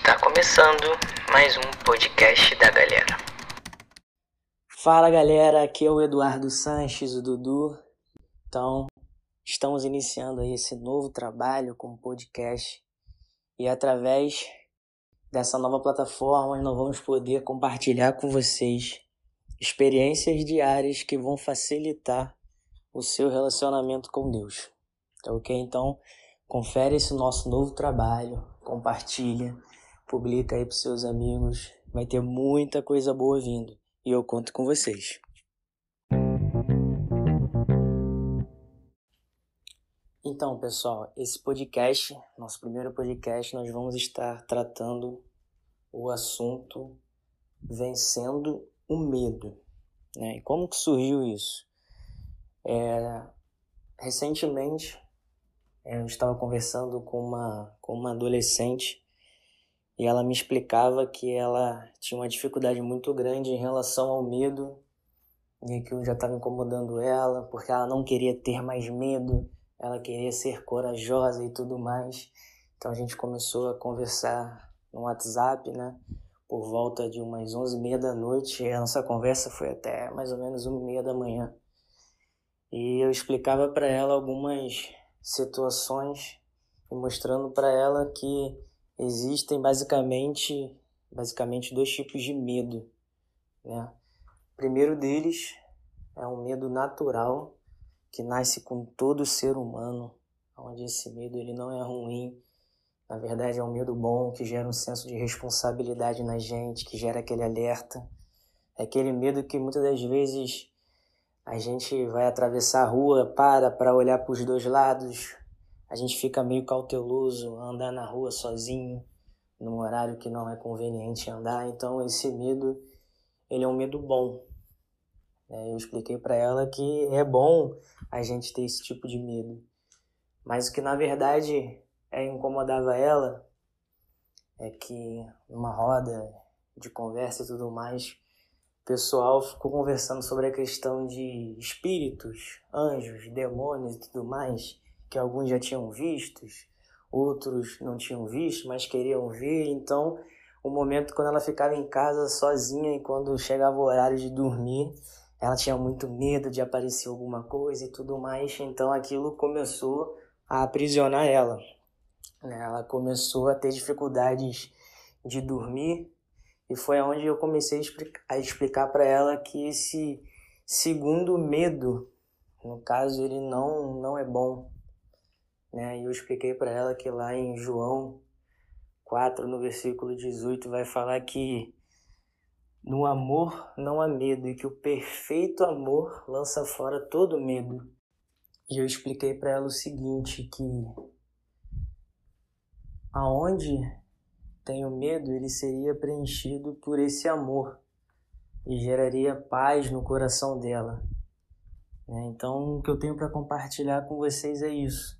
Está começando mais um podcast da galera. Fala galera, aqui é o Eduardo Sanches, o Dudu. Então, estamos iniciando aí esse novo trabalho com o podcast e através dessa nova plataforma nós vamos poder compartilhar com vocês experiências diárias que vão facilitar o seu relacionamento com Deus. Tá ok? Então, confere esse nosso novo trabalho, compartilha publica aí pros seus amigos. Vai ter muita coisa boa vindo. E eu conto com vocês. Então, pessoal, esse podcast, nosso primeiro podcast, nós vamos estar tratando o assunto vencendo o medo. Né? E como que surgiu isso? É, recentemente, eu estava conversando com uma, com uma adolescente e ela me explicava que ela tinha uma dificuldade muito grande em relação ao medo e aquilo já estava incomodando ela, porque ela não queria ter mais medo, ela queria ser corajosa e tudo mais. Então a gente começou a conversar no WhatsApp, né? Por volta de umas onze e meia da noite, a nossa conversa foi até mais ou menos uma e meia da manhã. E eu explicava para ela algumas situações mostrando para ela que existem basicamente, basicamente dois tipos de medo. Né? O primeiro deles é um medo natural que nasce com todo ser humano, onde esse medo ele não é ruim, na verdade é um medo bom que gera um senso de responsabilidade na gente, que gera aquele alerta. É aquele medo que muitas das vezes a gente vai atravessar a rua, para para olhar para os dois lados, a gente fica meio cauteloso, andar na rua sozinho, num horário que não é conveniente andar. Então esse medo, ele é um medo bom. É, eu expliquei para ela que é bom a gente ter esse tipo de medo, mas o que na verdade é, incomodava ela é que numa roda de conversa e tudo mais, o pessoal ficou conversando sobre a questão de espíritos, anjos, demônios e tudo mais que alguns já tinham vistos, outros não tinham visto, mas queriam ver. Então, o momento quando ela ficava em casa sozinha e quando chegava o horário de dormir, ela tinha muito medo de aparecer alguma coisa e tudo mais. Então, aquilo começou a aprisionar ela. Né? Ela começou a ter dificuldades de dormir e foi onde eu comecei a explicar para ela que esse segundo medo, no caso, ele não, não é bom né? E eu expliquei para ela que lá em João 4, no versículo 18, vai falar que no amor não há medo e que o perfeito amor lança fora todo medo. E eu expliquei para ela o seguinte, que aonde tem o medo, ele seria preenchido por esse amor e geraria paz no coração dela. Né? Então, o que eu tenho para compartilhar com vocês é isso.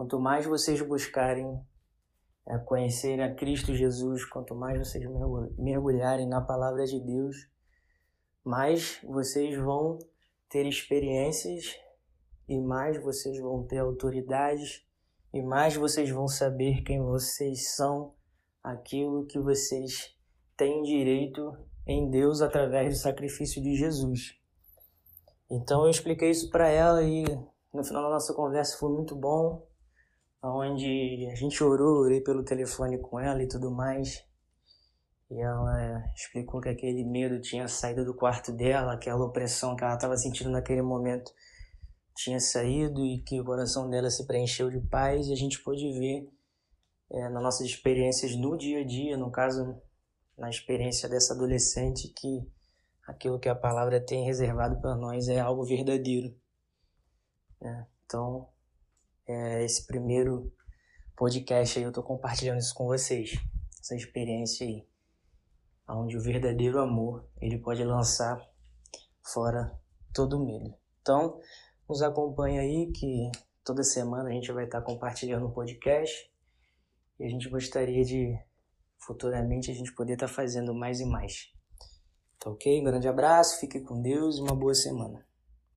Quanto mais vocês buscarem é, conhecer a Cristo Jesus, quanto mais vocês mergulharem na palavra de Deus, mais vocês vão ter experiências e mais vocês vão ter autoridades e mais vocês vão saber quem vocês são, aquilo que vocês têm direito em Deus através do sacrifício de Jesus. Então eu expliquei isso para ela e no final da nossa conversa foi muito bom onde a gente orou, orei pelo telefone com ela e tudo mais. E ela explicou que aquele medo tinha saído do quarto dela, aquela opressão que ela estava sentindo naquele momento tinha saído e que o coração dela se preencheu de paz. E a gente pôde ver é, nas nossas experiências no dia a dia, no caso, na experiência dessa adolescente, que aquilo que a palavra tem reservado para nós é algo verdadeiro. É, então, é, esse primeiro podcast aí, eu tô compartilhando isso com vocês. Essa experiência aí. Onde o verdadeiro amor, ele pode lançar fora todo medo. Então, nos acompanha aí que toda semana a gente vai estar compartilhando um podcast. E a gente gostaria de futuramente a gente poder estar fazendo mais e mais. Tá ok? Um grande abraço, fique com Deus e uma boa semana.